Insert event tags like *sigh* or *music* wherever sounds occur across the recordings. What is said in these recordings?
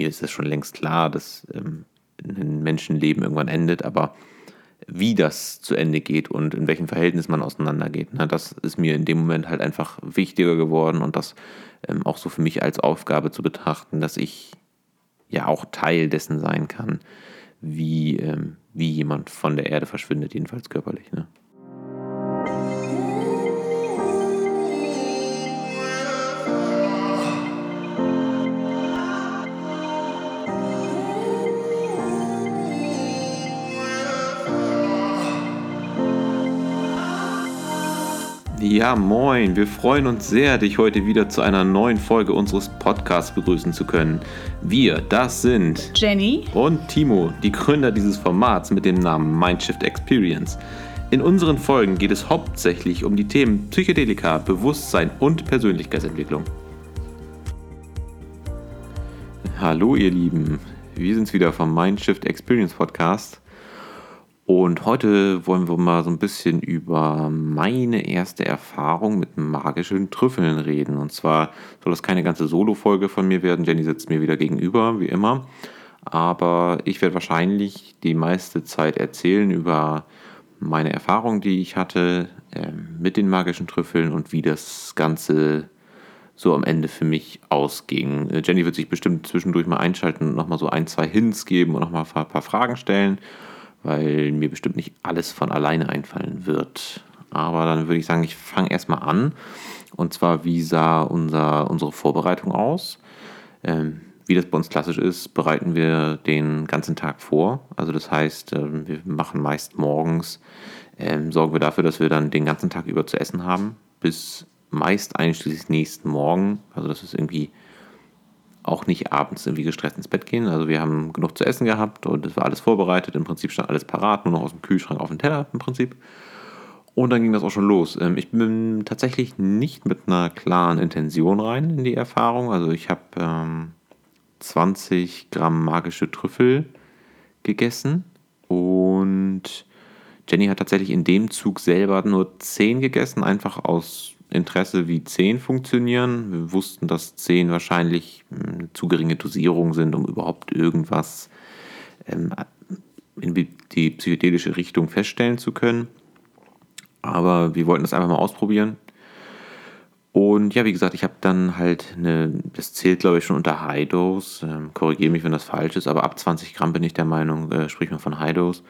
mir ist es schon längst klar, dass ähm, ein Menschenleben irgendwann endet, aber wie das zu Ende geht und in welchem Verhältnis man auseinandergeht, ne, das ist mir in dem Moment halt einfach wichtiger geworden und das ähm, auch so für mich als Aufgabe zu betrachten, dass ich ja auch Teil dessen sein kann, wie, ähm, wie jemand von der Erde verschwindet, jedenfalls körperlich. Ne? Ja, moin. Wir freuen uns sehr, dich heute wieder zu einer neuen Folge unseres Podcasts begrüßen zu können. Wir, das sind Jenny und Timo, die Gründer dieses Formats mit dem Namen Mindshift Experience. In unseren Folgen geht es hauptsächlich um die Themen Psychedelika, Bewusstsein und Persönlichkeitsentwicklung. Hallo ihr Lieben, wir sind's wieder vom Mindshift Experience Podcast. Und heute wollen wir mal so ein bisschen über meine erste Erfahrung mit magischen Trüffeln reden. Und zwar soll das keine ganze Solo-Folge von mir werden. Jenny sitzt mir wieder gegenüber, wie immer. Aber ich werde wahrscheinlich die meiste Zeit erzählen über meine Erfahrung, die ich hatte äh, mit den magischen Trüffeln und wie das Ganze so am Ende für mich ausging. Äh, Jenny wird sich bestimmt zwischendurch mal einschalten und nochmal so ein, zwei Hints geben und nochmal ein paar Fragen stellen weil mir bestimmt nicht alles von alleine einfallen wird. Aber dann würde ich sagen, ich fange erstmal an. Und zwar, wie sah unser, unsere Vorbereitung aus? Ähm, wie das bei uns klassisch ist, bereiten wir den ganzen Tag vor. Also das heißt, ähm, wir machen meist morgens, ähm, sorgen wir dafür, dass wir dann den ganzen Tag über zu essen haben, bis meist einschließlich nächsten Morgen. Also das ist irgendwie auch nicht abends irgendwie gestresst ins Bett gehen. Also wir haben genug zu essen gehabt und es war alles vorbereitet. Im Prinzip stand alles parat, nur noch aus dem Kühlschrank auf den Teller im Prinzip. Und dann ging das auch schon los. Ähm, ich bin tatsächlich nicht mit einer klaren Intention rein in die Erfahrung. Also ich habe ähm, 20 Gramm magische Trüffel gegessen und Jenny hat tatsächlich in dem Zug selber nur 10 gegessen, einfach aus Interesse, wie 10 funktionieren. Wir wussten, dass 10 wahrscheinlich eine hm, zu geringe Dosierungen sind, um überhaupt irgendwas ähm, in die psychedelische Richtung feststellen zu können. Aber wir wollten das einfach mal ausprobieren. Und ja, wie gesagt, ich habe dann halt eine, das zählt glaube ich schon unter High Dose, ähm, korrigiere mich, wenn das falsch ist, aber ab 20 Gramm bin ich der Meinung, äh, spricht man von High Dose.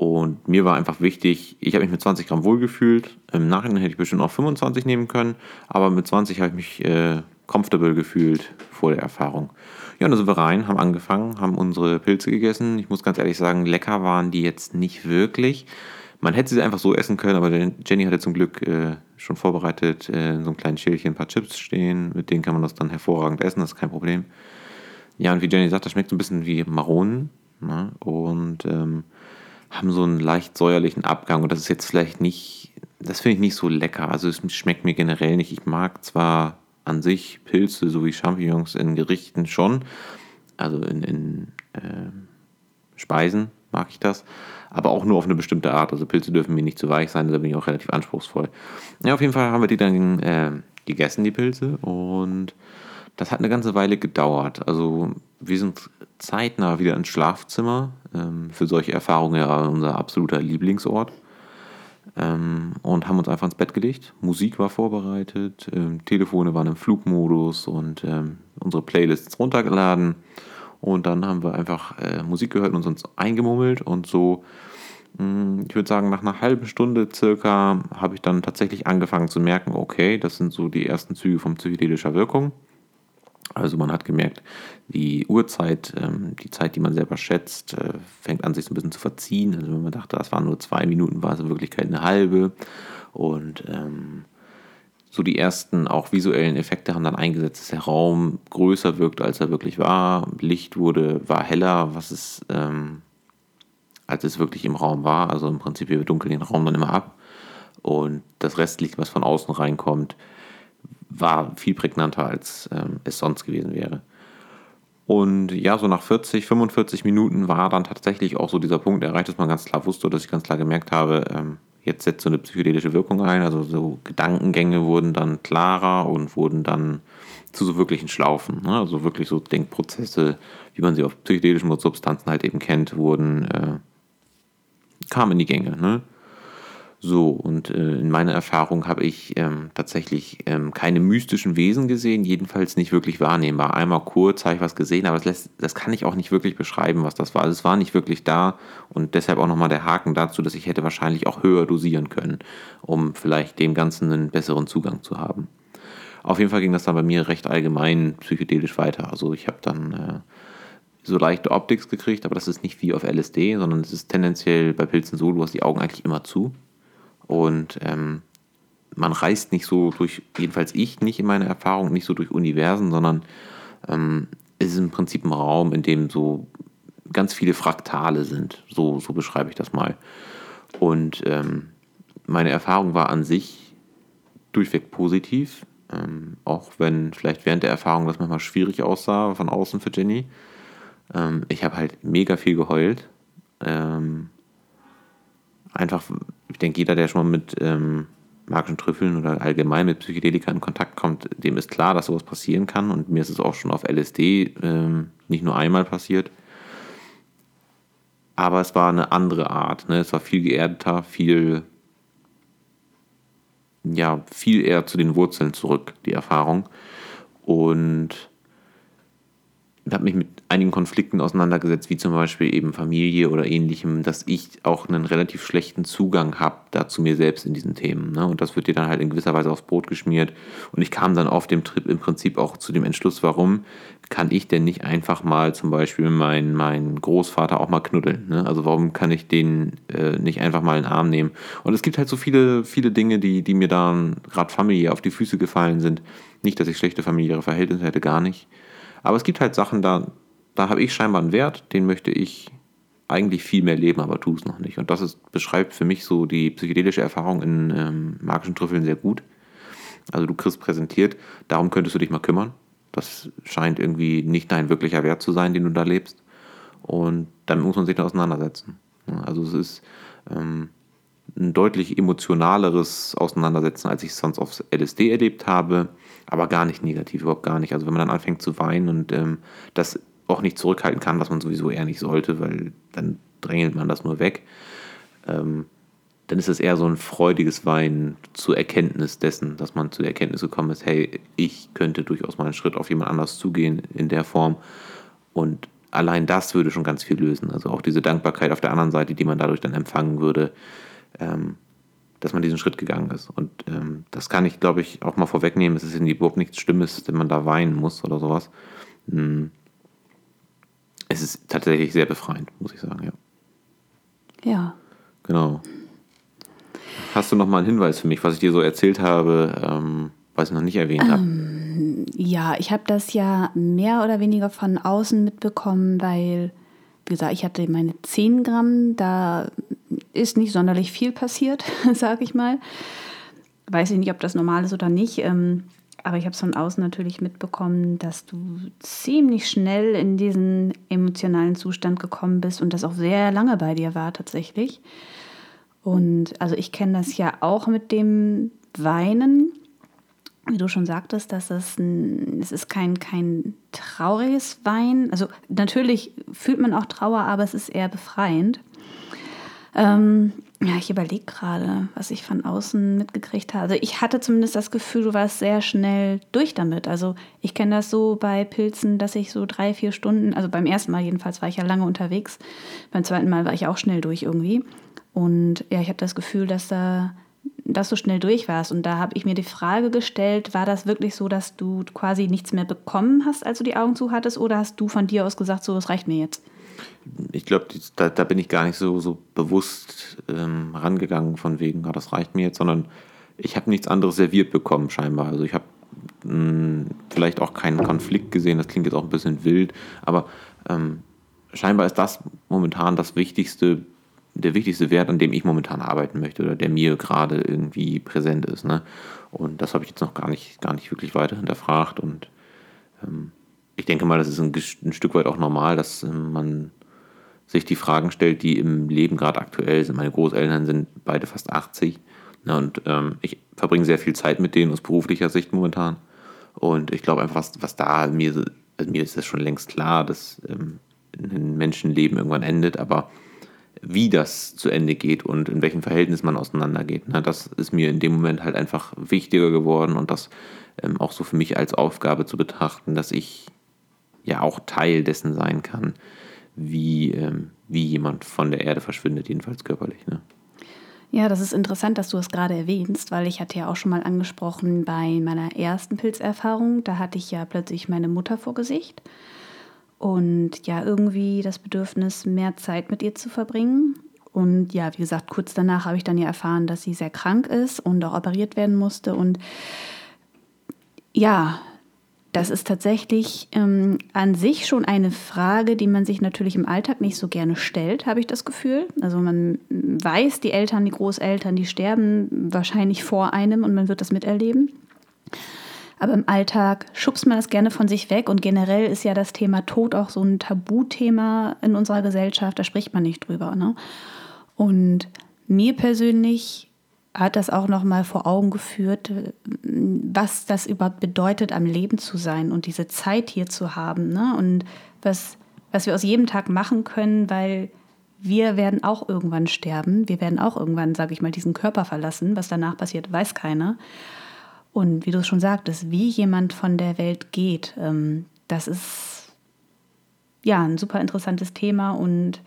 Und mir war einfach wichtig, ich habe mich mit 20 Gramm wohlgefühlt. Im Nachhinein hätte ich bestimmt auch 25 nehmen können, aber mit 20 habe ich mich äh, comfortable gefühlt vor der Erfahrung. Ja, und da sind wir rein, haben angefangen, haben unsere Pilze gegessen. Ich muss ganz ehrlich sagen, lecker waren die jetzt nicht wirklich. Man hätte sie einfach so essen können, aber Jenny hatte zum Glück äh, schon vorbereitet äh, in so einem kleinen Schälchen ein paar Chips stehen. Mit denen kann man das dann hervorragend essen, das ist kein Problem. Ja, und wie Jenny sagt, das schmeckt so ein bisschen wie Maronen. Ne? Und ähm, haben so einen leicht säuerlichen Abgang und das ist jetzt vielleicht nicht, das finde ich nicht so lecker. Also es schmeckt mir generell nicht. Ich mag zwar an sich Pilze sowie Champignons in Gerichten schon, also in, in äh, Speisen mag ich das, aber auch nur auf eine bestimmte Art. Also Pilze dürfen mir nicht zu weich sein, da bin ich auch relativ anspruchsvoll. Ja, auf jeden Fall haben wir die dann äh, gegessen, die Pilze, und das hat eine ganze Weile gedauert. Also wir sind zeitnah wieder ins Schlafzimmer. Ähm, für solche Erfahrungen ja unser absoluter Lieblingsort. Ähm, und haben uns einfach ins Bett gelegt. Musik war vorbereitet, ähm, Telefone waren im Flugmodus und ähm, unsere Playlists runtergeladen. Und dann haben wir einfach äh, Musik gehört und uns eingemummelt. Und so, hm, ich würde sagen, nach einer halben Stunde circa habe ich dann tatsächlich angefangen zu merken, okay, das sind so die ersten Züge von psychedelischer Wirkung. Also man hat gemerkt, die Uhrzeit, ähm, die Zeit, die man selber schätzt, äh, fängt an sich so ein bisschen zu verziehen. Also wenn man dachte, das waren nur zwei Minuten, war es in Wirklichkeit eine halbe. Und ähm, so die ersten auch visuellen Effekte haben dann eingesetzt, dass der Raum größer wirkt, als er wirklich war. Licht wurde, war heller, was es, ähm, als es wirklich im Raum war. Also im Prinzip, wir dunkeln den Raum dann immer ab. Und das Restlicht, was von außen reinkommt, war viel prägnanter, als ähm, es sonst gewesen wäre. Und ja, so nach 40, 45 Minuten war dann tatsächlich auch so dieser Punkt erreicht, dass man ganz klar wusste, dass ich ganz klar gemerkt habe, ähm, jetzt setzt so eine psychedelische Wirkung ein. Also so Gedankengänge wurden dann klarer und wurden dann zu so wirklichen Schlaufen. Ne? Also wirklich so Denkprozesse, wie man sie auf psychedelischen Substanzen halt eben kennt, wurden, äh, kamen in die Gänge. Ne? So, und äh, in meiner Erfahrung habe ich ähm, tatsächlich ähm, keine mystischen Wesen gesehen, jedenfalls nicht wirklich wahrnehmbar. Einmal kurz habe ich was gesehen, aber das, lässt, das kann ich auch nicht wirklich beschreiben, was das war. Also es war nicht wirklich da und deshalb auch nochmal der Haken dazu, dass ich hätte wahrscheinlich auch höher dosieren können, um vielleicht dem Ganzen einen besseren Zugang zu haben. Auf jeden Fall ging das dann bei mir recht allgemein psychedelisch weiter. Also ich habe dann äh, so leichte Optics gekriegt, aber das ist nicht wie auf LSD, sondern es ist tendenziell bei Pilzen so, du hast die Augen eigentlich immer zu und ähm, man reist nicht so durch, jedenfalls ich nicht in meiner Erfahrung, nicht so durch Universen, sondern ähm, es ist im Prinzip ein Raum, in dem so ganz viele Fraktale sind. So, so beschreibe ich das mal. Und ähm, meine Erfahrung war an sich durchweg positiv, ähm, auch wenn vielleicht während der Erfahrung das manchmal schwierig aussah von außen für Jenny. Ähm, ich habe halt mega viel geheult. Ähm, einfach, ich denke, jeder, der schon mal mit ähm, magischen Trüffeln oder allgemein mit Psychedelika in Kontakt kommt, dem ist klar, dass sowas passieren kann. Und mir ist es auch schon auf LSD ähm, nicht nur einmal passiert. Aber es war eine andere Art. Ne? Es war viel geerdeter, viel, ja, viel eher zu den Wurzeln zurück, die Erfahrung. Und habe mich mit einigen Konflikten auseinandergesetzt, wie zum Beispiel eben Familie oder ähnlichem, dass ich auch einen relativ schlechten Zugang habe da zu mir selbst in diesen Themen. Ne? Und das wird dir dann halt in gewisser Weise aufs Brot geschmiert. Und ich kam dann auf dem Trip im Prinzip auch zu dem Entschluss, warum kann ich denn nicht einfach mal zum Beispiel meinen mein Großvater auch mal knuddeln? Ne? Also warum kann ich den äh, nicht einfach mal in den Arm nehmen? Und es gibt halt so viele, viele Dinge, die, die mir dann gerade familiär auf die Füße gefallen sind. Nicht, dass ich schlechte familiäre Verhältnisse hätte, gar nicht. Aber es gibt halt Sachen, da, da habe ich scheinbar einen Wert, den möchte ich eigentlich viel mehr leben, aber tue es noch nicht. Und das ist, beschreibt für mich so die psychedelische Erfahrung in ähm, magischen Trüffeln sehr gut. Also du kriegst präsentiert, darum könntest du dich mal kümmern. Das scheint irgendwie nicht dein wirklicher Wert zu sein, den du da lebst. Und damit muss man sich da auseinandersetzen. Also es ist ähm, ein deutlich emotionaleres Auseinandersetzen, als ich es sonst aufs LSD erlebt habe aber gar nicht negativ, überhaupt gar nicht. Also wenn man dann anfängt zu weinen und ähm, das auch nicht zurückhalten kann, was man sowieso eher nicht sollte, weil dann drängelt man das nur weg, ähm, dann ist es eher so ein freudiges Weinen zur Erkenntnis dessen, dass man zu der Erkenntnis gekommen ist, hey, ich könnte durchaus mal einen Schritt auf jemand anders zugehen in der Form und allein das würde schon ganz viel lösen. Also auch diese Dankbarkeit auf der anderen Seite, die man dadurch dann empfangen würde, ähm, dass man diesen Schritt gegangen ist. Und ähm, das kann ich, glaube ich, auch mal vorwegnehmen. Es ist überhaupt nichts Schlimmes, wenn man da weinen muss oder sowas. Hm. Es ist tatsächlich sehr befreiend, muss ich sagen, ja. Ja. Genau. Hast du noch mal einen Hinweis für mich, was ich dir so erzählt habe, ähm, was ich noch nicht erwähnt habe? Ähm, ja, ich habe das ja mehr oder weniger von außen mitbekommen, weil, wie gesagt, ich hatte meine 10 Gramm, da ist nicht sonderlich viel passiert, *laughs* sage ich mal. Weiß ich nicht, ob das normal ist oder nicht. Ähm, aber ich habe es von außen natürlich mitbekommen, dass du ziemlich schnell in diesen emotionalen Zustand gekommen bist und das auch sehr lange bei dir war tatsächlich. Und also ich kenne das ja auch mit dem Weinen. Wie du schon sagtest, dass es, ein, es ist kein, kein trauriges Weinen. Also natürlich fühlt man auch Trauer, aber es ist eher befreiend. Ähm, ja, ich überlege gerade, was ich von außen mitgekriegt habe. Also ich hatte zumindest das Gefühl, du warst sehr schnell durch damit. Also ich kenne das so bei Pilzen, dass ich so drei, vier Stunden, also beim ersten Mal jedenfalls war ich ja lange unterwegs. Beim zweiten Mal war ich auch schnell durch irgendwie. Und ja, ich habe das Gefühl, dass da dass du schnell durch warst. Und da habe ich mir die Frage gestellt, war das wirklich so, dass du quasi nichts mehr bekommen hast, als du die Augen zu hattest, oder hast du von dir aus gesagt, so, es reicht mir jetzt? Ich glaube, da, da, bin ich gar nicht so, so bewusst ähm, rangegangen von wegen, ah, das reicht mir jetzt, sondern ich habe nichts anderes serviert bekommen scheinbar. Also ich habe hm, vielleicht auch keinen Konflikt gesehen, das klingt jetzt auch ein bisschen wild, aber ähm, scheinbar ist das momentan das wichtigste, der wichtigste Wert, an dem ich momentan arbeiten möchte oder der mir gerade irgendwie präsent ist. Ne? Und das habe ich jetzt noch gar nicht, gar nicht wirklich weiter hinterfragt und ähm, ich denke mal, das ist ein, ein Stück weit auch normal, dass ähm, man sich die Fragen stellt, die im Leben gerade aktuell sind. Meine Großeltern sind beide fast 80 ne, und ähm, ich verbringe sehr viel Zeit mit denen aus beruflicher Sicht momentan. Und ich glaube einfach, was, was da mir, also mir ist das schon längst klar, dass ähm, ein Menschenleben irgendwann endet, aber wie das zu Ende geht und in welchem Verhältnis man auseinandergeht, ne, das ist mir in dem Moment halt einfach wichtiger geworden und das ähm, auch so für mich als Aufgabe zu betrachten, dass ich ja auch Teil dessen sein kann, wie, ähm, wie jemand von der Erde verschwindet, jedenfalls körperlich. Ne? Ja, das ist interessant, dass du es gerade erwähnst, weil ich hatte ja auch schon mal angesprochen bei meiner ersten Pilzerfahrung, da hatte ich ja plötzlich meine Mutter vor Gesicht und ja, irgendwie das Bedürfnis, mehr Zeit mit ihr zu verbringen. Und ja, wie gesagt, kurz danach habe ich dann ja erfahren, dass sie sehr krank ist und auch operiert werden musste. Und ja, das ist tatsächlich ähm, an sich schon eine Frage, die man sich natürlich im Alltag nicht so gerne stellt, habe ich das Gefühl. Also man weiß, die Eltern, die Großeltern, die sterben wahrscheinlich vor einem und man wird das miterleben. Aber im Alltag schubst man das gerne von sich weg und generell ist ja das Thema Tod auch so ein Tabuthema in unserer Gesellschaft, da spricht man nicht drüber. Ne? Und mir persönlich hat das auch noch mal vor Augen geführt, was das überhaupt bedeutet, am Leben zu sein und diese Zeit hier zu haben. Ne? Und was, was wir aus jedem Tag machen können, weil wir werden auch irgendwann sterben. Wir werden auch irgendwann, sage ich mal, diesen Körper verlassen. Was danach passiert, weiß keiner. Und wie du es schon sagtest, wie jemand von der Welt geht, ähm, das ist ja ein super interessantes Thema und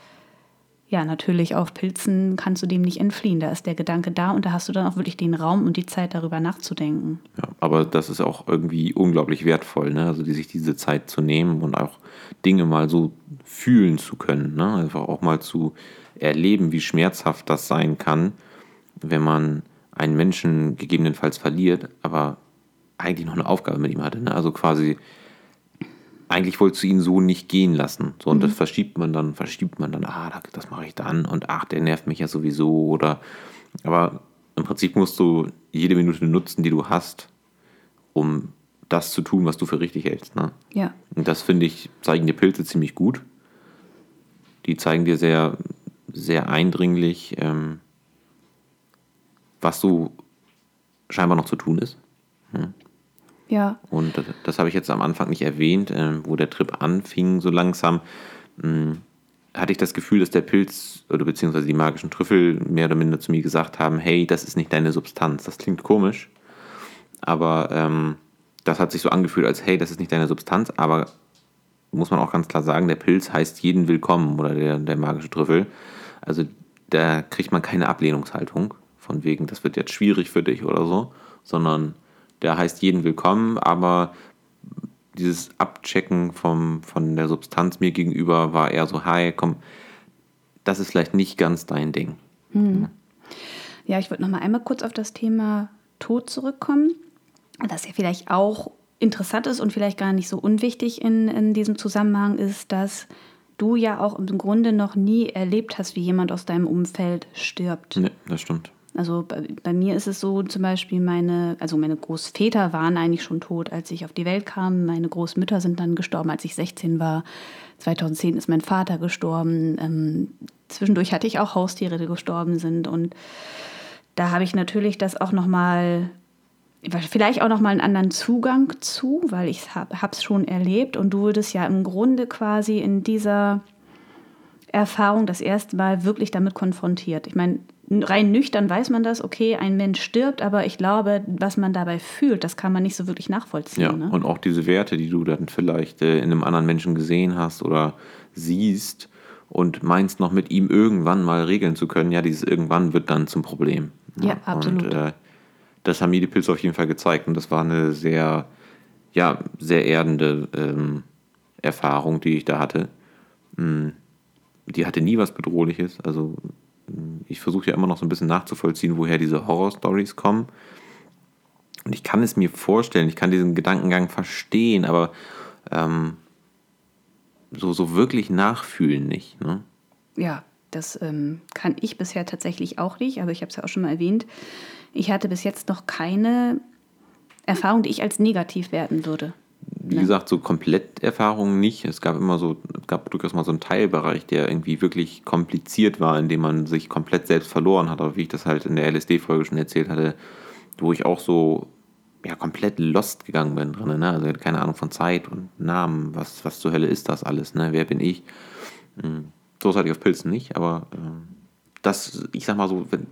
ja, natürlich auf Pilzen kannst du dem nicht entfliehen. Da ist der Gedanke da und da hast du dann auch wirklich den Raum und die Zeit, darüber nachzudenken. Ja, aber das ist auch irgendwie unglaublich wertvoll, ne? Also die, sich diese Zeit zu nehmen und auch Dinge mal so fühlen zu können, ne? Einfach auch mal zu erleben, wie schmerzhaft das sein kann, wenn man einen Menschen gegebenenfalls verliert, aber eigentlich noch eine Aufgabe mit ihm hatte. Ne? Also quasi eigentlich wolltest du ihn so nicht gehen lassen. So, und mhm. das verschiebt man dann, verschiebt man dann, ah, das mache ich dann und ach, der nervt mich ja sowieso. Oder aber im Prinzip musst du jede Minute nutzen, die du hast, um das zu tun, was du für richtig hältst. Ne? Ja. Und das finde ich, zeigen dir Pilze ziemlich gut. Die zeigen dir sehr, sehr eindringlich, ähm, was so scheinbar noch zu tun ist. Hm. Ja. Und das, das habe ich jetzt am Anfang nicht erwähnt, äh, wo der Trip anfing, so langsam. Mh, hm, hatte ich das Gefühl, dass der Pilz oder beziehungsweise die magischen Trüffel mehr oder minder zu mir gesagt haben: Hey, das ist nicht deine Substanz. Das klingt komisch, aber ähm, das hat sich so angefühlt, als hey, das ist nicht deine Substanz, aber muss man auch ganz klar sagen, der Pilz heißt jeden willkommen oder der, der magische Trüffel. Also da kriegt man keine Ablehnungshaltung, von wegen, das wird jetzt schwierig für dich oder so, sondern der heißt jeden willkommen, aber dieses Abchecken vom, von der Substanz mir gegenüber war eher so, hi, komm, das ist vielleicht nicht ganz dein Ding. Hm. Ja, ich würde noch mal einmal kurz auf das Thema Tod zurückkommen, das ja vielleicht auch interessant ist und vielleicht gar nicht so unwichtig in, in diesem Zusammenhang ist, dass du ja auch im Grunde noch nie erlebt hast, wie jemand aus deinem Umfeld stirbt. Nee, das stimmt. Also bei, bei, mir ist es so, zum Beispiel meine, also meine Großväter waren eigentlich schon tot, als ich auf die Welt kam. Meine Großmütter sind dann gestorben, als ich 16 war. 2010 ist mein Vater gestorben. Ähm, zwischendurch hatte ich auch Haustiere, die gestorben sind. Und da habe ich natürlich das auch nochmal, vielleicht auch nochmal einen anderen Zugang zu, weil ich habe es schon erlebt. Und du wurdest ja im Grunde quasi in dieser Erfahrung das erste Mal wirklich damit konfrontiert. Ich meine, rein nüchtern weiß man das, okay, ein Mensch stirbt, aber ich glaube, was man dabei fühlt, das kann man nicht so wirklich nachvollziehen. Ja, ne? und auch diese Werte, die du dann vielleicht äh, in einem anderen Menschen gesehen hast oder siehst und meinst noch mit ihm irgendwann mal regeln zu können, ja, dieses irgendwann wird dann zum Problem. Ja, ja absolut. Und, äh, das haben mir die Pilze auf jeden Fall gezeigt und das war eine sehr, ja, sehr erdende ähm, Erfahrung, die ich da hatte. Hm, die hatte nie was Bedrohliches, also ich versuche ja immer noch so ein bisschen nachzuvollziehen, woher diese Horror-Stories kommen. Und ich kann es mir vorstellen, ich kann diesen Gedankengang verstehen, aber ähm, so, so wirklich nachfühlen nicht. Ne? Ja, das ähm, kann ich bisher tatsächlich auch nicht, aber ich habe es ja auch schon mal erwähnt. Ich hatte bis jetzt noch keine Erfahrung, die ich als negativ werten würde wie ne? gesagt, so Kompletterfahrungen nicht. Es gab immer so, es gab durchaus mal so einen Teilbereich, der irgendwie wirklich kompliziert war, in dem man sich komplett selbst verloren hat. Aber wie ich das halt in der LSD-Folge schon erzählt hatte, wo ich auch so ja komplett lost gegangen bin drin. Ne? Also keine Ahnung von Zeit und Namen, was, was zur Hölle ist das alles, ne? Wer bin ich? So hatte ich auf Pilzen nicht, aber äh, das, ich sag mal so, wenn,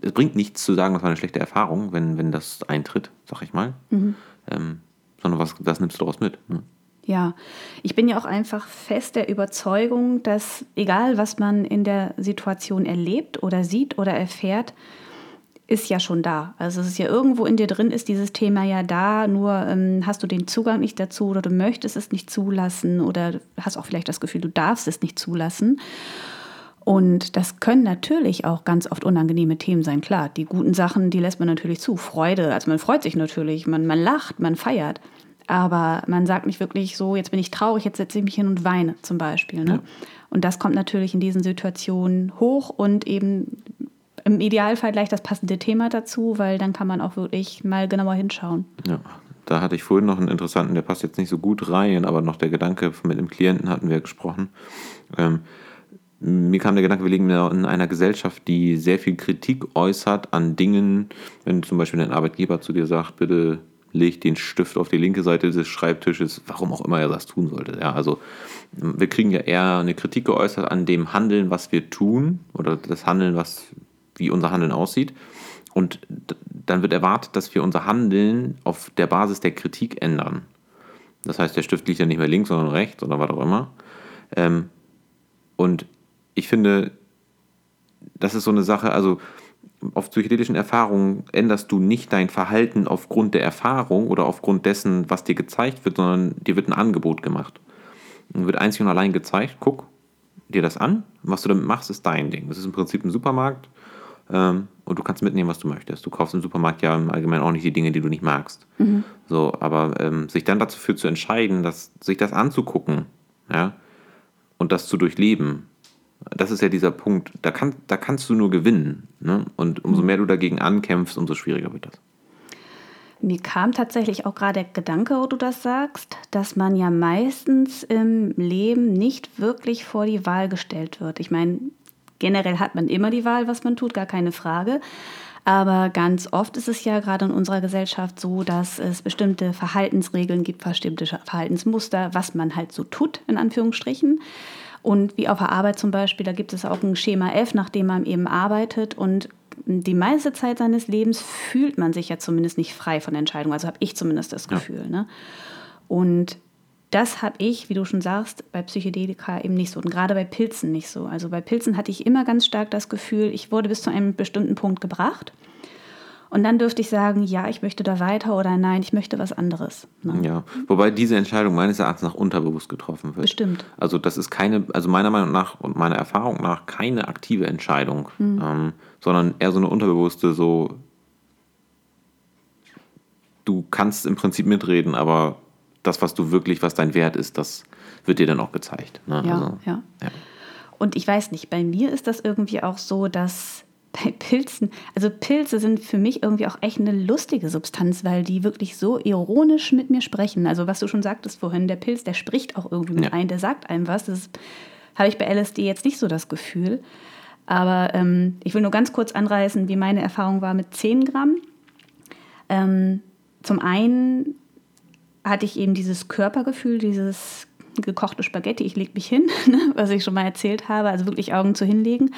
es bringt nichts zu sagen, das war eine schlechte Erfahrung, wenn, wenn das eintritt, sag ich mal. Mhm. Ähm, sondern was, das nimmst du daraus mit. Ne? Ja, ich bin ja auch einfach fest der Überzeugung, dass egal was man in der Situation erlebt oder sieht oder erfährt, ist ja schon da. Also es ist ja irgendwo in dir drin, ist dieses Thema ja da, nur ähm, hast du den Zugang nicht dazu oder du möchtest es nicht zulassen oder hast auch vielleicht das Gefühl, du darfst es nicht zulassen. Und das können natürlich auch ganz oft unangenehme Themen sein. Klar, die guten Sachen, die lässt man natürlich zu. Freude, also man freut sich natürlich, man, man lacht, man feiert. Aber man sagt nicht wirklich so, jetzt bin ich traurig, jetzt setze ich mich hin und weine zum Beispiel. Ne? Ja. Und das kommt natürlich in diesen Situationen hoch und eben im Idealfall gleich das passende Thema dazu, weil dann kann man auch wirklich mal genauer hinschauen. Ja, da hatte ich vorhin noch einen interessanten, der passt jetzt nicht so gut rein, aber noch der Gedanke, mit dem Klienten hatten wir gesprochen. Ähm, mir kam der Gedanke, wir leben in einer Gesellschaft, die sehr viel Kritik äußert an Dingen, wenn zum Beispiel ein Arbeitgeber zu dir sagt, bitte leg den Stift auf die linke Seite des Schreibtisches, warum auch immer er das tun sollte. Ja, also wir kriegen ja eher eine Kritik geäußert an dem Handeln, was wir tun oder das Handeln, was, wie unser Handeln aussieht. Und dann wird erwartet, dass wir unser Handeln auf der Basis der Kritik ändern. Das heißt, der Stift liegt ja nicht mehr links, sondern rechts oder was auch immer. Ähm, und ich finde, das ist so eine Sache, also auf psychedelischen Erfahrungen änderst du nicht dein Verhalten aufgrund der Erfahrung oder aufgrund dessen, was dir gezeigt wird, sondern dir wird ein Angebot gemacht. Und wird einzig und allein gezeigt, guck dir das an, was du damit machst, ist dein Ding. Das ist im Prinzip ein Supermarkt ähm, und du kannst mitnehmen, was du möchtest. Du kaufst im Supermarkt ja im Allgemeinen auch nicht die Dinge, die du nicht magst. Mhm. So, aber ähm, sich dann dafür zu entscheiden, dass, sich das anzugucken, ja, und das zu durchleben, das ist ja dieser Punkt, da, kann, da kannst du nur gewinnen. Ne? Und umso mehr du dagegen ankämpfst, umso schwieriger wird das. Mir kam tatsächlich auch gerade der Gedanke, wo du das sagst, dass man ja meistens im Leben nicht wirklich vor die Wahl gestellt wird. Ich meine, generell hat man immer die Wahl, was man tut, gar keine Frage. Aber ganz oft ist es ja gerade in unserer Gesellschaft so, dass es bestimmte Verhaltensregeln gibt, bestimmte Verhaltensmuster, was man halt so tut, in Anführungsstrichen. Und wie auf der Arbeit zum Beispiel, da gibt es auch ein Schema F, nach dem man eben arbeitet. Und die meiste Zeit seines Lebens fühlt man sich ja zumindest nicht frei von Entscheidungen. Also habe ich zumindest das Gefühl. Ja. Ne? Und das habe ich, wie du schon sagst, bei Psychedelika eben nicht so und gerade bei Pilzen nicht so. Also bei Pilzen hatte ich immer ganz stark das Gefühl, ich wurde bis zu einem bestimmten Punkt gebracht und dann dürfte ich sagen, ja, ich möchte da weiter oder nein, ich möchte was anderes. Ne? Ja, wobei diese Entscheidung meines Erachtens nach unterbewusst getroffen wird. Bestimmt. Also das ist keine, also meiner Meinung nach und meiner Erfahrung nach keine aktive Entscheidung, mhm. ähm, sondern eher so eine unterbewusste, so du kannst im Prinzip mitreden, aber das, was du wirklich, was dein Wert ist, das wird dir dann auch gezeigt. Ne? Ja, also, ja. ja. Und ich weiß nicht, bei mir ist das irgendwie auch so, dass bei Pilzen, also Pilze sind für mich irgendwie auch echt eine lustige Substanz, weil die wirklich so ironisch mit mir sprechen. Also was du schon sagtest vorhin, der Pilz, der spricht auch irgendwie mit ja. ein, der sagt einem was. Das habe ich bei LSD jetzt nicht so das Gefühl. Aber ähm, ich will nur ganz kurz anreißen, wie meine Erfahrung war mit 10 Gramm. Ähm, zum einen hatte ich eben dieses Körpergefühl, dieses gekochte Spaghetti, ich lege mich hin, *laughs* ne, was ich schon mal erzählt habe, also wirklich Augen zu hinlegen.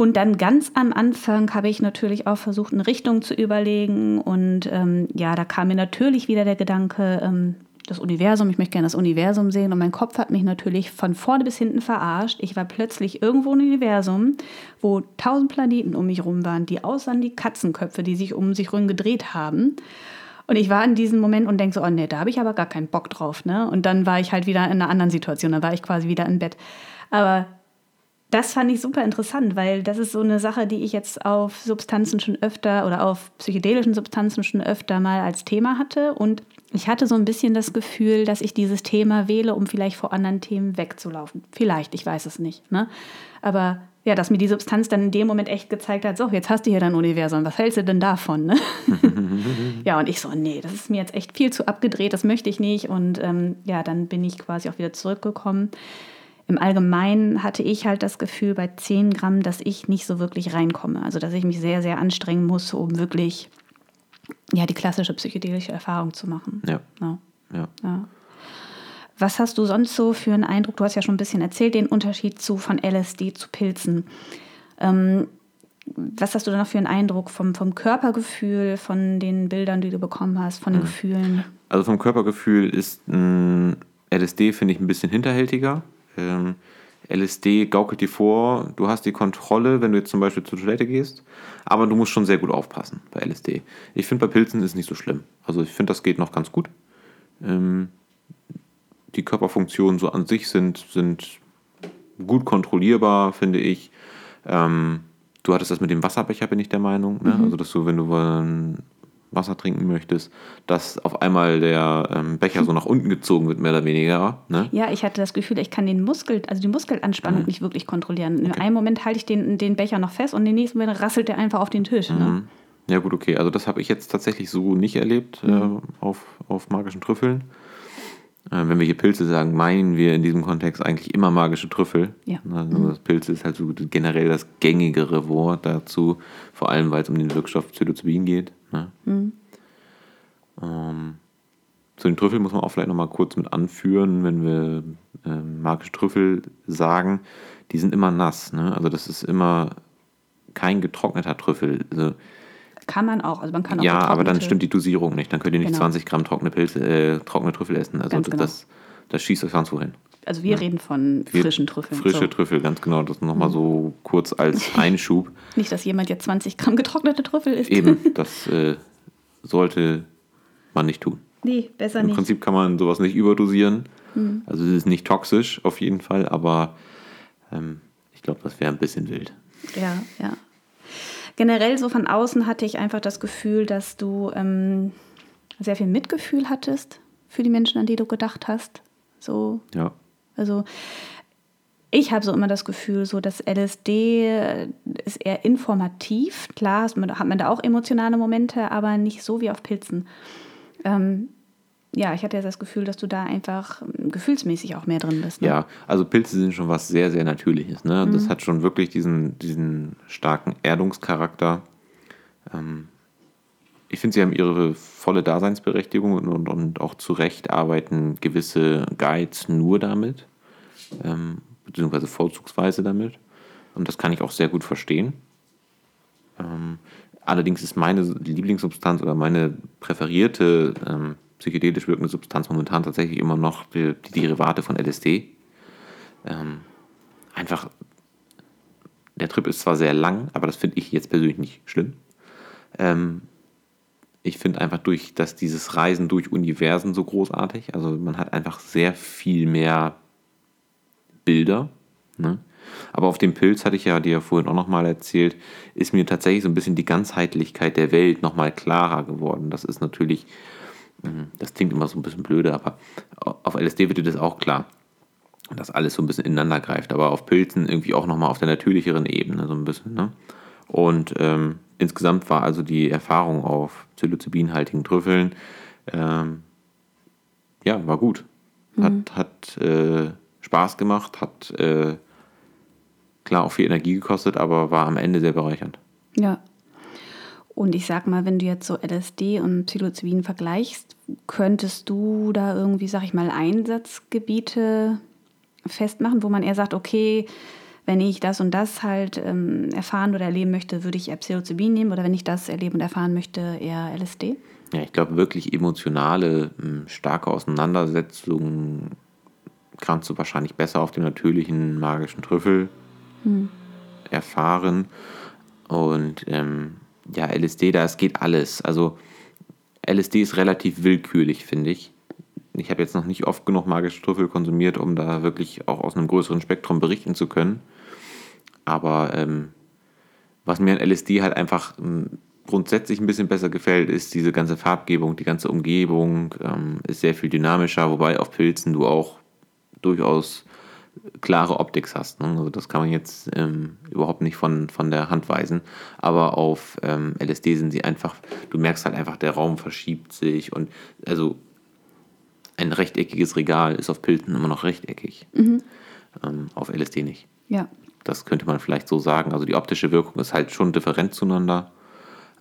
Und dann ganz am Anfang habe ich natürlich auch versucht, eine Richtung zu überlegen. Und ähm, ja, da kam mir natürlich wieder der Gedanke, ähm, das Universum, ich möchte gerne das Universum sehen. Und mein Kopf hat mich natürlich von vorne bis hinten verarscht. Ich war plötzlich irgendwo im Universum, wo tausend Planeten um mich rum waren, die aussahen wie Katzenköpfe, die sich um sich herum gedreht haben. Und ich war in diesem Moment und denke so, oh nee, da habe ich aber gar keinen Bock drauf. Ne? Und dann war ich halt wieder in einer anderen Situation, da war ich quasi wieder im Bett. Aber das fand ich super interessant, weil das ist so eine Sache, die ich jetzt auf Substanzen schon öfter oder auf psychedelischen Substanzen schon öfter mal als Thema hatte. Und ich hatte so ein bisschen das Gefühl, dass ich dieses Thema wähle, um vielleicht vor anderen Themen wegzulaufen. Vielleicht, ich weiß es nicht. Ne? Aber ja, dass mir die Substanz dann in dem Moment echt gezeigt hat, so, jetzt hast du hier dein Universum, was hältst du denn davon? Ne? *laughs* ja, und ich so, nee, das ist mir jetzt echt viel zu abgedreht, das möchte ich nicht. Und ähm, ja, dann bin ich quasi auch wieder zurückgekommen im Allgemeinen hatte ich halt das Gefühl bei 10 Gramm, dass ich nicht so wirklich reinkomme. Also dass ich mich sehr, sehr anstrengen muss, um wirklich ja, die klassische psychedelische Erfahrung zu machen. Ja. Ja. Ja. Ja. Was hast du sonst so für einen Eindruck? Du hast ja schon ein bisschen erzählt, den Unterschied zu von LSD zu Pilzen. Ähm, was hast du da noch für einen Eindruck vom, vom Körpergefühl, von den Bildern, die du bekommen hast, von den Gefühlen? Also vom Körpergefühl ist ein LSD, finde ich, ein bisschen hinterhältiger. Ähm, LSD gaukelt dir vor, du hast die Kontrolle, wenn du jetzt zum Beispiel zur Toilette gehst, aber du musst schon sehr gut aufpassen bei LSD. Ich finde, bei Pilzen ist es nicht so schlimm. Also ich finde, das geht noch ganz gut. Ähm, die Körperfunktionen so an sich sind, sind gut kontrollierbar, finde ich. Ähm, du hattest das mit dem Wasserbecher, bin ich der Meinung. Ne? Also, dass du, wenn du Wasser trinken möchtest, dass auf einmal der ähm, Becher so nach unten gezogen wird, mehr oder weniger. Ne? Ja, ich hatte das Gefühl, ich kann den Muskel, also die Muskelanspannung nicht wirklich kontrollieren. In einem Moment halte ich den, den Becher noch fest und den nächsten Moment rasselt der einfach auf den Tisch. Ne? Ja, gut, okay. Also, das habe ich jetzt tatsächlich so nicht erlebt äh, auf, auf magischen Trüffeln. Äh, wenn wir hier Pilze sagen, meinen wir in diesem Kontext eigentlich immer magische Trüffel. Ja. Also das Pilze ist halt so generell das gängigere Wort dazu, vor allem weil es um den Wirkstoff Psilocybin geht. Ne? Ähm, zu den Trüffeln muss man auch vielleicht nochmal kurz mit anführen, wenn wir ähm, magische Trüffel sagen, die sind immer nass. Ne? Also das ist immer kein getrockneter Trüffel. Also, Kann man auch. Also man kann auch ja, aber dann stimmt die Dosierung nicht. Dann könnt ihr nicht Genau. 20 Gramm trockene Pilze, äh, trockene Trüffel essen. Also das, genau. das, das schießt euch sonst wohin. Also wir reden von frischen Trüffeln. Frische so. Mhm. Trüffel, ganz genau. Das nochmal so kurz als *laughs* Einschub. Nicht, dass jemand jetzt 20 Gramm getrocknete Trüffel isst. Eben, *laughs* das äh, sollte man nicht tun. Nee, besser Im nicht. Prinzip kann man sowas nicht überdosieren. Mhm. Also es ist nicht toxisch auf jeden Fall, aber ähm, ich glaube, das wäre ein bisschen wild. Ja, ja. Generell so von außen hatte ich einfach das Gefühl, dass du ähm, sehr viel Mitgefühl hattest für die Menschen, an die du gedacht hast. So, Ja. also ich habe so immer das Gefühl, so dass LSD ist eher informativ. Klar hat man, da auch emotionale Momente, aber nicht so wie auf Pilzen. Ähm, ja, ich hatte ja das Gefühl, dass du da einfach ähm, gefühlsmäßig auch mehr drin bist. Ne? Ja, also Pilze sind schon was sehr, sehr Natürliches. Ne? Das hat schon wirklich diesen, diesen starken Erdungscharakter. Ähm, ich finde, sie haben ihre volle Daseinsberechtigung und, und, und auch zu Recht arbeiten gewisse Guides nur damit, ähm, beziehungsweise vorzugsweise damit. Und das kann ich auch sehr gut verstehen. Ähm, allerdings ist meine Lieblingssubstanz oder meine präferierte ähm, psychedelisch wirkende Substanz momentan tatsächlich immer noch die, Derivate von LSD. Ähm, einfach, der Trip ist zwar sehr lang, aber das finde ich jetzt persönlich nicht schlimm. Ähm, ich finde einfach durch, dass dieses Reisen durch Universen so großartig, also man hat einfach sehr viel mehr Bilder. Ne? Aber auf dem Pilz hatte ich ja dir ja vorhin auch nochmal erzählt, ist mir tatsächlich so ein bisschen die Ganzheitlichkeit der Welt nochmal klarer geworden. Das ist natürlich, das klingt immer so ein bisschen blöde, aber auf LSD wird dir das auch klar, dass alles so ein bisschen ineinander greift. Aber auf Pilzen irgendwie auch nochmal auf der natürlicheren Ebene so ein bisschen. Ne? Und ähm, insgesamt war also die Erfahrung auf psilocybinhaltigen Trüffeln, ähm, ja, war gut. Hat, hat äh, Spaß gemacht, hat äh, klar auch viel Energie gekostet, aber war am Ende sehr bereichernd. Ja. Und ich sag mal, wenn du jetzt so LSD und Psilocybin vergleichst, könntest du da irgendwie, sag ich mal, Einsatzgebiete festmachen, wo man eher sagt, okay, wenn ich das und das halt ähm, erfahren oder erleben möchte, würde ich eher Psilocybin nehmen oder wenn ich das erleben und erfahren möchte, eher LSD? Ja, ich glaube, wirklich emotionale, mh, starke Auseinandersetzungen kannst du wahrscheinlich besser auf dem natürlichen magischen Trüffel erfahren. Und ähm, ja, LSD, da es geht alles. Also LSD ist relativ willkürlich, finde ich. Ich habe jetzt noch nicht oft genug magische Trüffel konsumiert, um da wirklich auch aus einem größeren Spektrum berichten zu können. Aber ähm, was mir an LSD halt einfach ähm, grundsätzlich ein bisschen besser gefällt, ist diese ganze Farbgebung, die ganze Umgebung ähm, ist sehr viel dynamischer, wobei auf Pilzen du auch durchaus klare Optik hast. Ne? Also das kann man jetzt ähm, überhaupt nicht von, von der Hand weisen. Aber auf ähm, LSD sind sie einfach, du merkst halt einfach, der Raum verschiebt sich und also ein rechteckiges Regal ist auf Pilzen immer noch rechteckig. Ähm, auf LSD nicht. Ja. Das könnte man vielleicht so sagen. Also die optische Wirkung ist halt schon different zueinander.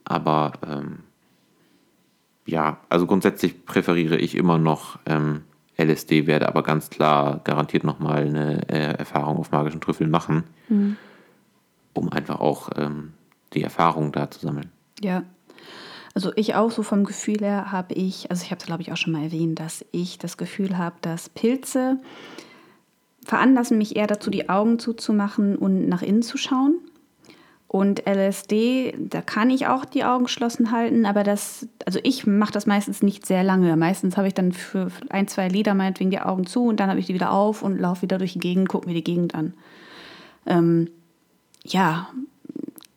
Aber ähm, ja, also grundsätzlich präferiere ich immer noch ähm, LSD, werde aber ganz klar garantiert nochmal eine äh, Erfahrung auf magischen Trüffeln machen, mhm. um einfach auch ähm, die Erfahrung da zu sammeln. Ja. Also ich auch so vom Gefühl her habe ich, also ich habe es glaube ich auch schon mal erwähnt, dass ich das Gefühl habe, dass Pilze veranlassen mich eher dazu, die Augen zuzumachen und nach innen zu schauen. Und LSD, da kann ich auch die Augen geschlossen halten, aber das, also ich mache das meistens nicht sehr lange. Meistens habe ich dann für ein, zwei Lieder meinetwegen die Augen zu und dann habe ich die wieder auf und laufe wieder durch die Gegend, gucke mir die Gegend an. Ähm, ja,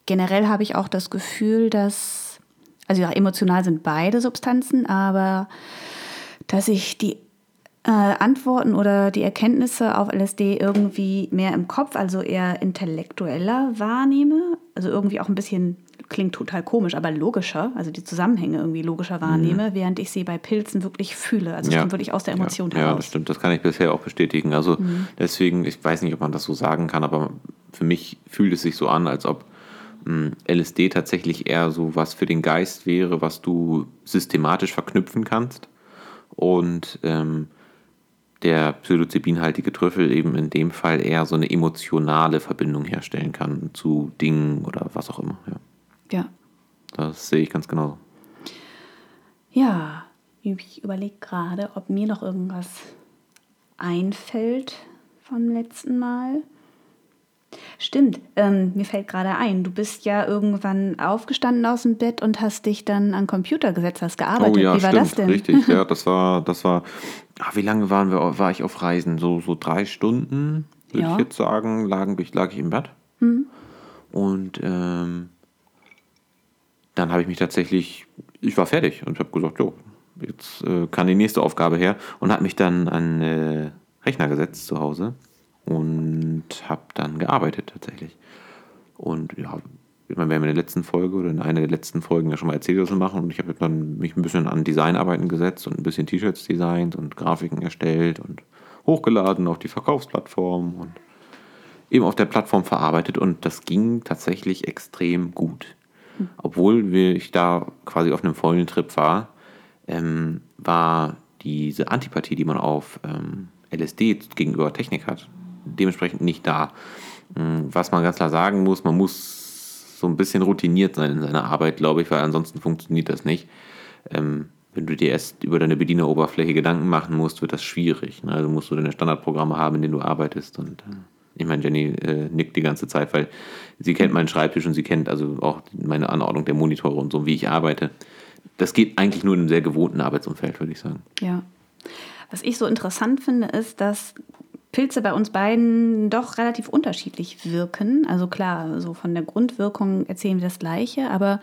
generell habe ich auch das Gefühl, dass, also ja, emotional sind beide Substanzen, aber dass ich die äh, Antworten oder die Erkenntnisse auf LSD irgendwie mehr im Kopf, also eher intellektueller wahrnehme. Also irgendwie auch ein bisschen, klingt total komisch, aber logischer, also die Zusammenhänge irgendwie logischer wahrnehme, mhm. während ich sie bei Pilzen wirklich fühle. Also es ja. kommt wirklich aus der Emotion ja. heraus. Ja, das stimmt. Das kann ich bisher auch bestätigen. Also mhm. deswegen, ich weiß nicht, ob man das so sagen kann, aber für mich fühlt es sich so an, als ob hm, LSD tatsächlich eher so was für den Geist wäre, was du systematisch verknüpfen kannst. Und ähm, der psilocybinhaltige Trüffel eben in dem Fall eher so eine emotionale Verbindung herstellen kann zu Dingen oder was auch immer. Ja. ja. Das sehe ich ganz genau. Ja, ich überlege gerade, ob mir noch irgendwas einfällt vom letzten Mal. Stimmt, ähm, mir fällt gerade ein, du bist ja irgendwann aufgestanden aus dem Bett und hast dich dann an den Computer gesetzt, hast gearbeitet. Oh ja, wie war stimmt, das denn? Richtig, ja, *laughs* das war, das war, ach, wie lange waren wir, war ich auf Reisen? So, so drei Stunden, würde ja. ich jetzt sagen, lagen, lag ich im Bett. Mhm. Und ähm, dann habe ich mich tatsächlich, ich war fertig und habe gesagt, jo, jetzt äh, kann die nächste Aufgabe her und habe mich dann an äh, Rechner gesetzt zu Hause und habe dann gearbeitet tatsächlich. Und ja, wir haben in der letzten Folge oder in einer der letzten Folgen ja schon mal erzählt, was wir machen. Und ich habe dann mich ein bisschen an Designarbeiten gesetzt und ein bisschen T-Shirts designt und Grafiken erstellt und hochgeladen auf die Verkaufsplattform und eben auf der Plattform verarbeitet. Und das ging tatsächlich extrem gut. Obwohl ich da quasi auf einem vollen Trip war, ähm, war diese Antipathie, die man auf ähm, LSD gegenüber Technik hat, dementsprechend nicht da. Mm, was man ganz klar sagen muss, man muss so ein bisschen routiniert sein in seiner Arbeit, glaube ich, weil ansonsten funktioniert das nicht. Ähm, wenn du dir erst über deine Bedieneroberfläche Gedanken machen musst, wird das schwierig. Ne? Also musst du deine Standardprogramme haben, in denen du arbeitest. Und äh, ich meine, Jenny äh, nickt die ganze Zeit, weil sie kennt meinen Schreibtisch und sie kennt also auch meine Anordnung der Monitore und so, wie ich arbeite. Das geht eigentlich nur in einem sehr gewohnten Arbeitsumfeld, würde ich sagen. Ja. Was ich so interessant finde, ist, dass Pilze bei uns beiden doch relativ unterschiedlich wirken. Also klar, so von der Grundwirkung erzählen wir das Gleiche, aber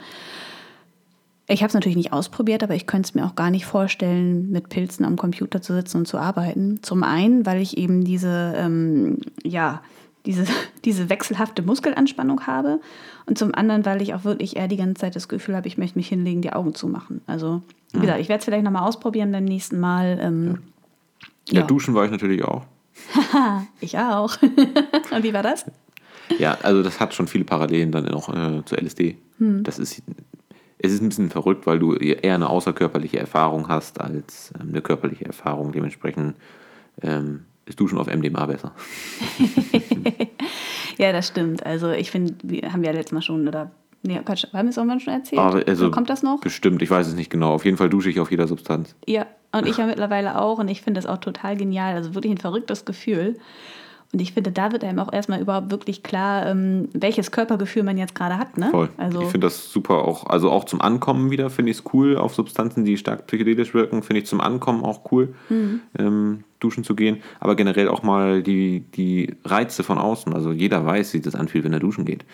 ich habe es natürlich nicht ausprobiert, aber ich könnte es mir auch gar nicht vorstellen, mit Pilzen am Computer zu sitzen und zu arbeiten. Zum einen, weil ich eben diese, ähm, ja, diese, *laughs* diese wechselhafte Muskelanspannung habe. Und zum anderen, weil ich auch wirklich eher die ganze Zeit das Gefühl habe, ich möchte mich hinlegen, die Augen zumachen. Also, wie gesagt, ich werde es vielleicht nochmal ausprobieren beim nächsten Mal. Ähm, ja. ja, duschen war ich natürlich auch. *laughs* ich auch. *laughs* Und wie war das? Ja, also das hat schon viele Parallelen dann auch äh, zu LSD. Hm. Das ist, es ist ein bisschen verrückt, weil du eher eine außerkörperliche Erfahrung hast als ähm, eine körperliche Erfahrung. Dementsprechend ähm, ist Duschen auf MDMA besser. *laughs* ja, das stimmt. Also ich finde, haben wir ja letztes Mal schon, oder Nee, Quatsch, haben wir es irgendwann schon erzählt? Also, so kommt das noch? Bestimmt, ich weiß es nicht genau. Auf jeden Fall dusche ich auf jeder Substanz. Ja, und ich ja mittlerweile auch und ich finde das auch total genial. Also wirklich ein verrücktes Gefühl. Und ich finde, da wird einem auch erstmal überhaupt wirklich klar, ähm, welches Körpergefühl man jetzt gerade hat. Ne? Voll. Also ich finde das super auch, also auch zum Ankommen wieder finde ich es cool, auf Substanzen, die stark psychedelisch wirken, finde ich zum Ankommen auch cool, mhm. ähm, duschen zu gehen. Aber generell auch mal die, die Reize von außen. Also jeder weiß, wie das anfühlt, wenn er duschen geht.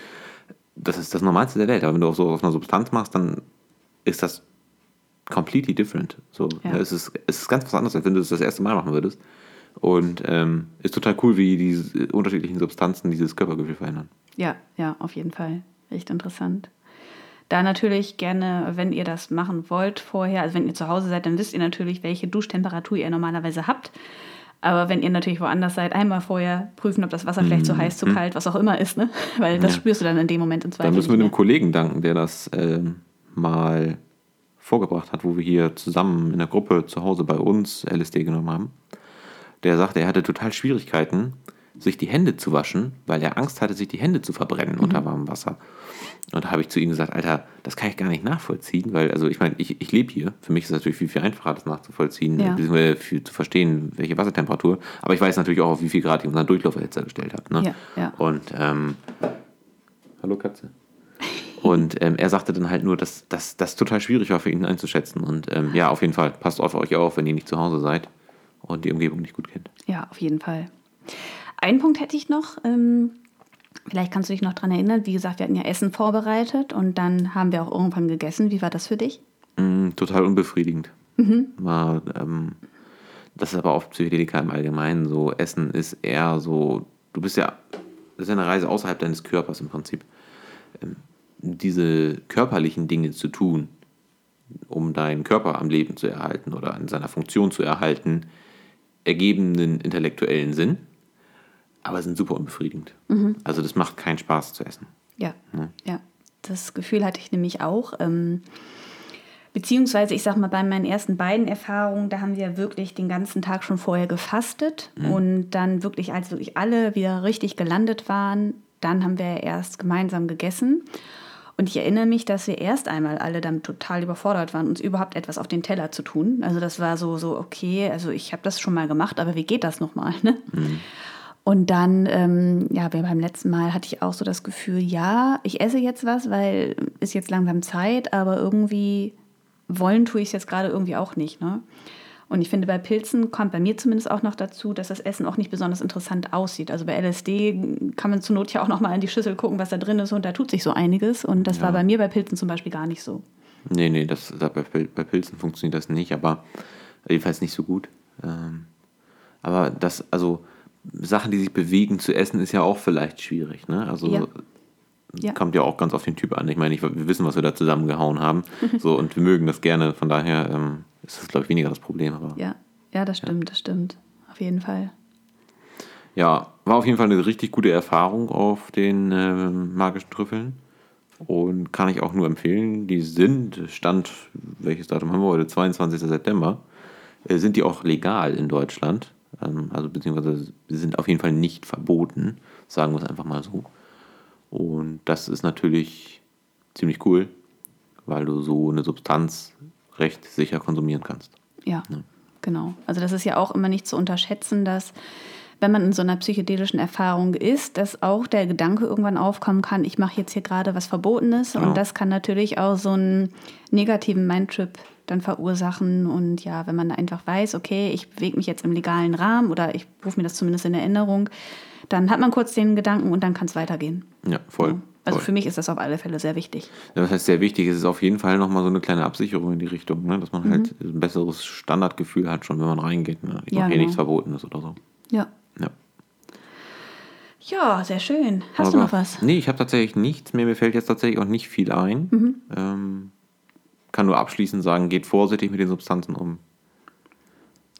Das ist das Normalste der Welt. Aber wenn du auch so aus einer Substanz machst, dann ist das completely different. So, ja. es, ist, es ist ganz was anderes, als wenn du es das erste Mal machen würdest. Und ähm, ist total cool, wie diese unterschiedlichen Substanzen dieses Körpergefühl verändern. Ja, ja, auf jeden Fall. Echt interessant. Da natürlich gerne, wenn ihr das machen wollt vorher, also wenn ihr zu Hause seid, dann wisst ihr natürlich, welche Duschtemperatur ihr normalerweise habt. Aber wenn ihr natürlich woanders seid, einmal vorher prüfen, ob das Wasser vielleicht mhm. zu heiß, zu kalt, was auch immer ist, ne? *laughs* Weil das ja. spürst du dann in dem Moment im Zweifel. Da müssen wir einem Kollegen danken, der das ähm, mal vorgebracht hat, wo wir hier zusammen in der Gruppe zu Hause bei uns LSD genommen haben. Der sagte, er hatte total Schwierigkeiten, sich die Hände zu waschen, weil er Angst hatte, sich die Hände zu verbrennen unter warmem Wasser. Und da habe ich zu ihm gesagt, Alter, das kann ich gar nicht nachvollziehen, weil, also ich meine, ich, ich lebe hier. Für mich ist es natürlich viel, viel einfacher, das nachzuvollziehen, Ja. beziehungsweise viel zu verstehen, welche Wassertemperatur. Aber ich weiß natürlich auch, auf wie viel Grad ich unseren Durchlauferhitzer gestellt habe. Ne? Ja, ja. Und, ähm, hallo Katze. Und ähm, er sagte dann halt nur, dass das total schwierig war für ihn einzuschätzen. Und ähm, ja, auf jeden Fall, passt auf euch auf, wenn ihr nicht zu Hause seid und die Umgebung nicht gut kennt. Ja, auf jeden Fall. Einen Punkt hätte ich noch. Ähm, vielleicht kannst du dich noch daran erinnern. Wie gesagt, wir hatten ja Essen vorbereitet und dann haben wir auch irgendwann gegessen. Wie war das für dich? Mm, total unbefriedigend. War, ähm, das ist aber oft Psychedelika im Allgemeinen so. Essen ist eher so, du bist ja, das ist ja eine Reise außerhalb deines Körpers im Prinzip. Diese körperlichen Dinge zu tun, um deinen Körper am Leben zu erhalten oder in seiner Funktion zu erhalten, ergeben einen intellektuellen Sinn, aber sind super unbefriedigend. Also das macht keinen Spaß zu essen. Ja, ja. Das Gefühl hatte ich nämlich auch. Ähm, beziehungsweise, ich sag mal, bei meinen ersten beiden Erfahrungen, da haben wir wirklich den ganzen Tag schon vorher gefastet. Und dann wirklich, als wirklich alle wieder richtig gelandet waren, dann haben wir erst gemeinsam gegessen. Und ich erinnere mich, dass wir erst einmal alle damit total überfordert waren, uns überhaupt etwas auf den Teller zu tun. Also das war so, so okay, also ich habe das schon mal gemacht, aber wie geht das nochmal? Ne? Und dann, ähm, ja, beim letzten Mal hatte ich auch so das Gefühl, ja, ich esse jetzt was, weil ist jetzt langsam Zeit, aber irgendwie wollen tue ich es jetzt gerade irgendwie auch nicht. Ne? Und ich finde, bei Pilzen kommt bei mir zumindest auch noch dazu, dass das Essen auch nicht besonders interessant aussieht. Also bei LSD kann man zur Not ja auch noch mal in die Schüssel gucken, was da drin ist und da tut sich so einiges. Und das war bei mir bei Pilzen zum Beispiel gar nicht so. Nee, nee, das, bei Pilzen funktioniert das nicht, aber jedenfalls nicht so gut. Ähm, aber das, also Sachen, die sich bewegen zu essen, ist ja auch vielleicht schwierig. Ne? Also Ja. Ja. kommt ja auch ganz auf den Typ an. Ich meine, ich, wir wissen, was wir da zusammengehauen haben. *laughs* so, und wir mögen das gerne. Von daher ähm, ist das, glaube ich, weniger das Problem. Aber ja. Ja, ja, das stimmt, das stimmt. Auf jeden Fall. war auf jeden Fall eine richtig gute Erfahrung auf den ähm, magischen Trüffeln. Und kann ich auch nur empfehlen. Die sind, Stand, welches Datum haben wir heute? 22. September. Äh, sind die auch legal in Deutschland. Ähm, also beziehungsweise sie sind auf jeden Fall nicht verboten. Sagen wir es einfach mal so. Und das ist natürlich ziemlich cool, weil du so eine Substanz recht sicher konsumieren kannst. Ja, genau. Also das ist ja auch immer nicht zu unterschätzen, dass wenn man in so einer psychedelischen Erfahrung ist, dass auch der Gedanke irgendwann aufkommen kann, ich mache jetzt hier gerade was Verbotenes. Genau. Und das kann natürlich auch so einen negativen Mindtrip dann verursachen. Und ja, wenn man einfach weiß, okay, ich bewege mich jetzt im legalen Rahmen oder ich rufe mir das zumindest in Erinnerung, dann hat man kurz den Gedanken und dann kann es weitergehen. Ja, voll. Also voll. für mich ist das auf alle Fälle sehr wichtig. Ja, das heißt, sehr wichtig ist es auf jeden Fall nochmal so eine kleine Absicherung in die Richtung, ne? dass man halt ein besseres Standardgefühl hat, schon wenn man reingeht. Ne? Ich Ja, mache hier genau. nichts Verbotenes oder so. Ja. Ja. Ja, sehr schön. Hast du Aber- noch was? Nee, ich habe tatsächlich nichts mehr. Mir fällt jetzt tatsächlich auch nicht viel ein. Mhm. Ähm, kann nur abschließend sagen, geht vorsichtig mit den Substanzen um.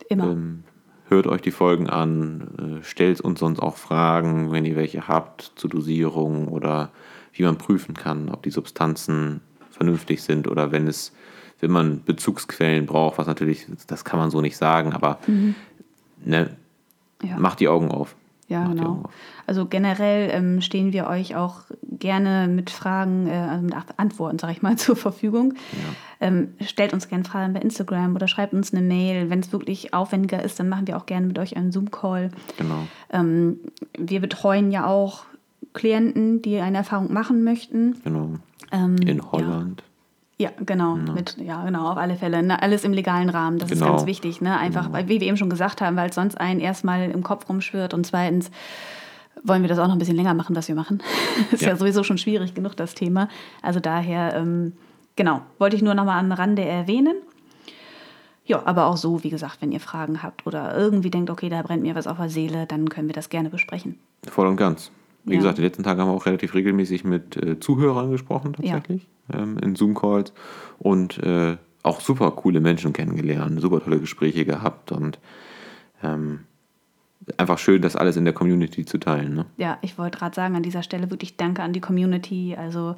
Immer. Ähm, hört euch die Folgen an, äh, stellt uns sonst auch Fragen, wenn ihr welche habt, zur Dosierung oder wie man prüfen kann, ob die Substanzen vernünftig sind oder wenn es, wenn man Bezugsquellen braucht, was natürlich, das kann man so nicht sagen, aber ne, Ja. macht die Augen auf. Ja, Macht genau. Also generell ähm, stehen wir euch auch gerne mit Fragen, äh, also mit Antworten, sage ich mal, *laughs* zur Verfügung. Ähm, stellt uns gerne Fragen bei Instagram oder schreibt uns eine Mail. Wenn es wirklich aufwendiger ist, dann machen wir auch gerne mit euch einen Zoom-Call. Genau. Ähm, wir betreuen ja auch Klienten, die eine Erfahrung machen möchten. Genau. Ähm, In Holland. Ja, genau. Mit, ja, genau, auf alle Fälle. Ne? Alles im legalen Rahmen. Das ist Genau. ganz wichtig. Ne? Einfach, weil, wie wir eben schon gesagt haben, weil es sonst einen erstmal im Kopf rumschwirrt und zweitens wollen wir das auch noch ein bisschen länger machen, was wir machen. *laughs* ist ja. Ja. sowieso schon schwierig genug, das Thema. Also daher, ähm, genau, wollte ich nur noch mal am Rande erwähnen. Ja, aber auch so, wie gesagt, wenn ihr Fragen habt oder irgendwie denkt, okay, da brennt mir was auf der Seele, dann können wir das gerne besprechen. Voll und ganz. Wie Ja. gesagt, die letzten Tage haben wir auch relativ regelmäßig mit äh, Zuhörern gesprochen, tatsächlich, ähm, in Zoom-Calls und äh, auch super coole Menschen kennengelernt, super tolle Gespräche gehabt und ähm, einfach schön, das alles in der Community zu teilen. Ne? Ja, ich wollte gerade sagen, an dieser Stelle wirklich Danke an die Community. Also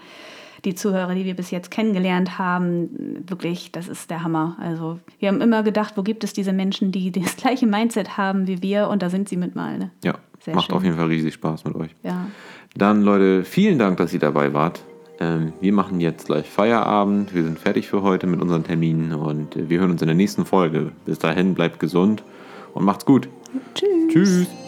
die Zuhörer, die wir bis jetzt kennengelernt haben, wirklich, das ist der Hammer. Also wir haben immer gedacht, wo gibt es diese Menschen, die *laughs* das gleiche Mindset haben wie wir und da sind sie mit mal. Ne? Ja, Sehr macht schön. auf jeden Fall riesig Spaß mit euch. Ja. Dann Leute, vielen Dank, dass ihr dabei wart. Ähm, wir machen jetzt gleich Feierabend. Wir sind fertig für heute mit unseren Terminen und wir hören uns in der nächsten Folge. Bis dahin, bleibt gesund und macht's gut. Tschüss. Tschüss.